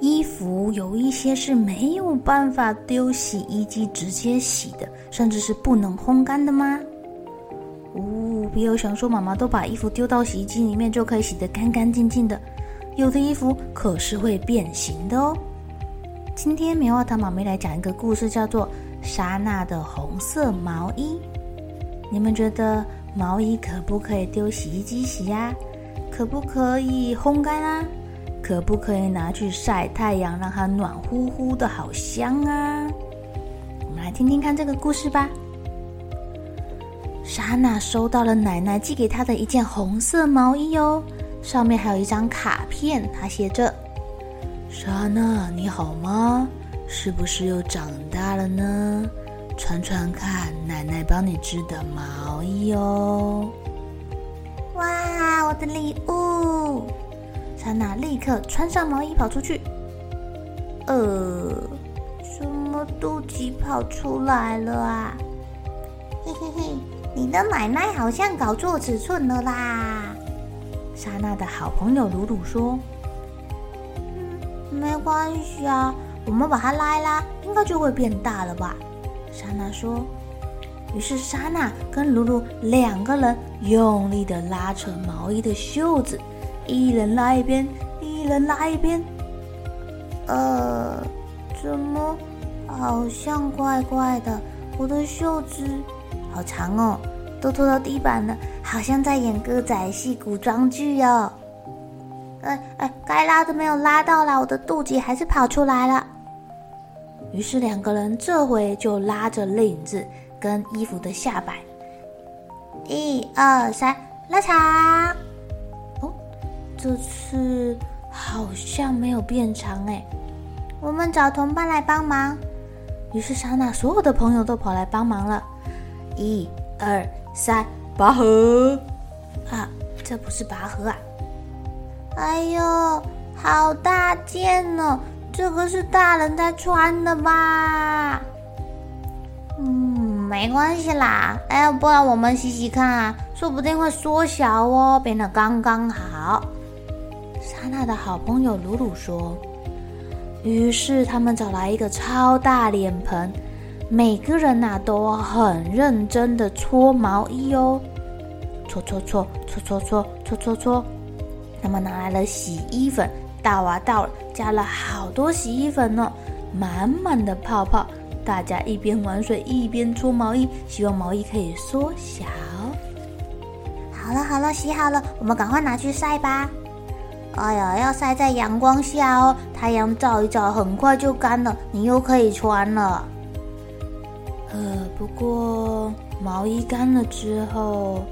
衣服有一些是没有办法丢洗衣机直接洗的，甚至是不能烘干的吗？哦，别有想说妈妈都把衣服丢到洗衣机里面就可以洗得干干净净的，有的衣服可是会变形的哦。今天棉花糖妈咪来讲一个故事，叫做《莎娜的红色毛衣》。你们觉得？毛衣可不可以丢洗衣机洗呀？可不可以烘干啊？可不可以拿去晒太阳，让它暖乎乎的，好香啊？我们来听听看这个故事吧。莎娜收到了奶奶寄给她的一件红色毛衣哦，上面还有一张卡片，它写着：“莎娜，你好吗？是不是又长大了呢？”穿穿看，奶奶帮你织的毛衣哦！哇，我的礼物！莎娜立刻穿上毛衣跑出去。呃，什么肚脐跑出来了啊？嘿嘿嘿，你的奶奶好像搞错尺寸了啦！莎娜的好朋友鲁鲁说：“，没关系啊，我们把它拉一拉，应该就会变大了吧？”莎娜说：“于是莎娜跟鲁鲁两个人用力的拉扯毛衣的袖子，一人拉一边，一人拉一边。呃，怎么好像怪怪的？我的袖子好长哦，都拖到地板了，好像在演歌仔戏古装剧哦。哎哎，该拉的没有拉到啦，我的肚脐还是跑出来了。”于是两个人这回就拉着领子跟衣服的下摆，一二三，拉长。这次好像没有变长哎。我们找同伴来帮忙。于是莎娜所有的朋友都跑来帮忙了。一二三，拔河！啊，这不是拔河啊！哎呦，好大件哦！这个是大人在穿的吧？嗯，没关系啦。哎，不然我们洗洗看啊，说不定会缩小哦，变得刚刚好。莎娜的好朋友鲁鲁说。于是他们找来一个超大脸盆，每个人呐都很认真的搓毛衣哦，搓搓搓搓搓搓搓搓搓。他们拿来了洗衣粉。倒啊倒了，加了好多洗衣粉呢，满满的泡泡。大家一边玩水一边搓毛衣，希望毛衣可以缩小。好了好了，洗好了，我们赶快拿去晒吧。哎呀，要晒在阳光下哦，太阳照一照，很快就干了，你又可以穿了。呃，不过毛衣干了之后，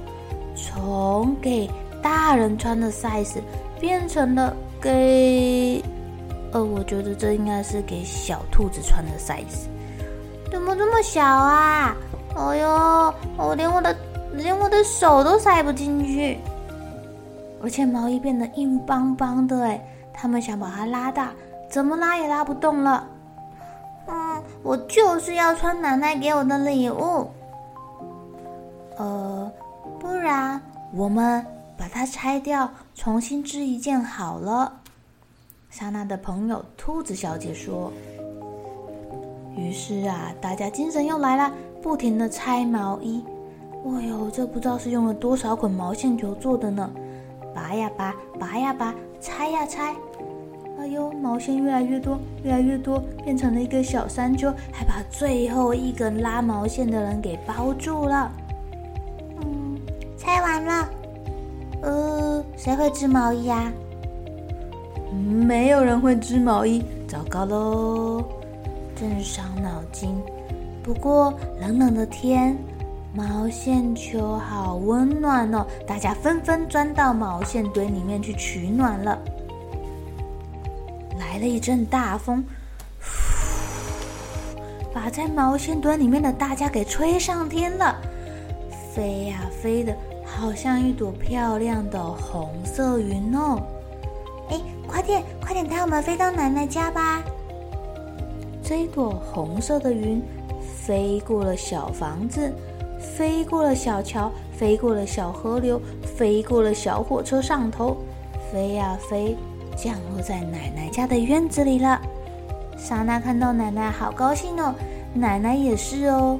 从给大人穿的 size 变成了。给，呃，我觉得这应该是给小兔子穿的 size，怎么这么小啊？哎呦，我连我的连我的手都塞不进去，而且毛衣变得硬邦邦的，哎，他们想把它拉大，怎么拉也拉不动了。嗯，我就是要穿奶奶给我的礼物，呃，不然我们。把它拆掉，重新织一件好了。莎娜的朋友兔子小姐说。于是啊，大家精神又来了，不停的拆毛衣。哎呦，这不知道是用了多少捆毛线球做的呢？拔呀拔，拔呀拔，拆呀拆。哎呦，毛线越来越多，越来越多，变成了一个小山丘，还把最后一根拉毛线的人给包住了。嗯，拆完了。呃，谁会织毛衣呀？没有人会织毛衣，糟糕喽，真伤脑筋。不过冷冷的天，毛线球好温暖哦，大家纷纷钻到毛线堆里面去取暖了。来了一阵大风，把在毛线堆里面的大家给吹上天了，飞呀飞的。好像一朵漂亮的红色云哦！哎，快点，快点带我们飞到奶奶家吧！这一朵红色的云飞过了小房子，飞过了小桥，飞过了小河流，飞过了小火车上头，飞呀飞，降落在奶奶家的院子里了。莎娜看到奶奶，好高兴哦！奶奶也是哦。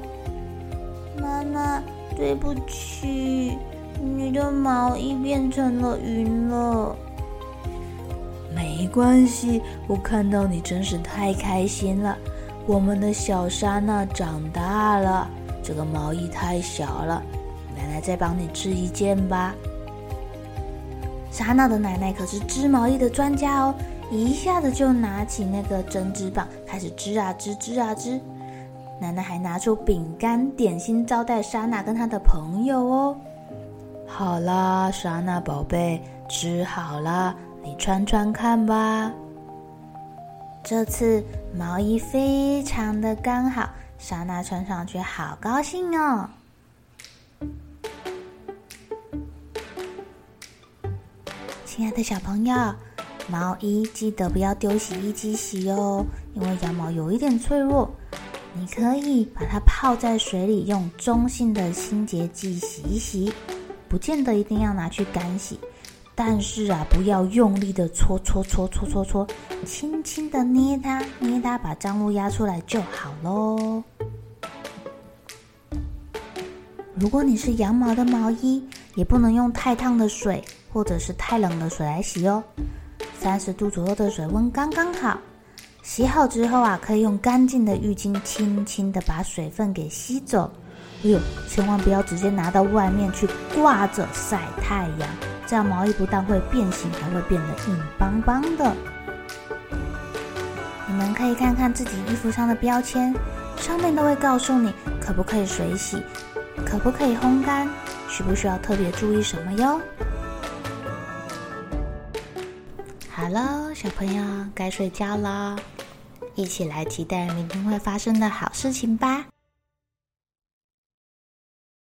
妈妈，对不起。你的毛衣变成了云了，没关系，我看到你真是太开心了。我们的小莎娜长大了，这个毛衣太小了，奶奶再帮你织一件吧。莎娜的奶奶可是织毛衣的专家哦，一下子就拿起那个针织棒，开始织啊织，织啊织。奶奶还拿出饼干点心招待莎娜跟她的朋友哦。好啦，莎娜宝贝，织好了，你穿穿看吧。这次毛衣非常的刚好，莎娜穿上去好高兴哦。亲爱的小朋友，毛衣记得不要丢洗衣机洗哦，因为羊毛有一点脆弱。你可以把它泡在水里，用中性的清洁剂洗一洗。不见得一定要拿去干洗，但是啊，不要用力的搓搓搓搓搓搓，轻轻的捏它捏它，把脏物压出来就好喽。如果你是羊毛的毛衣，也不能用太烫的水或者是太冷的水来洗哦，三十度左右的水温刚刚好。洗好之后啊，可以用干净的浴巾轻轻的把水分给吸走。哎呦，千万不要直接拿到外面去挂着晒太阳，这样毛衣不但会变形，还会变得硬邦邦的。你们可以看看自己衣服上的标签，上面都会告诉你可不可以水洗，可不可以烘干，需不需要特别注意什么哟。好了，小朋友该睡觉了，一起来期待明天会发生的好事情吧。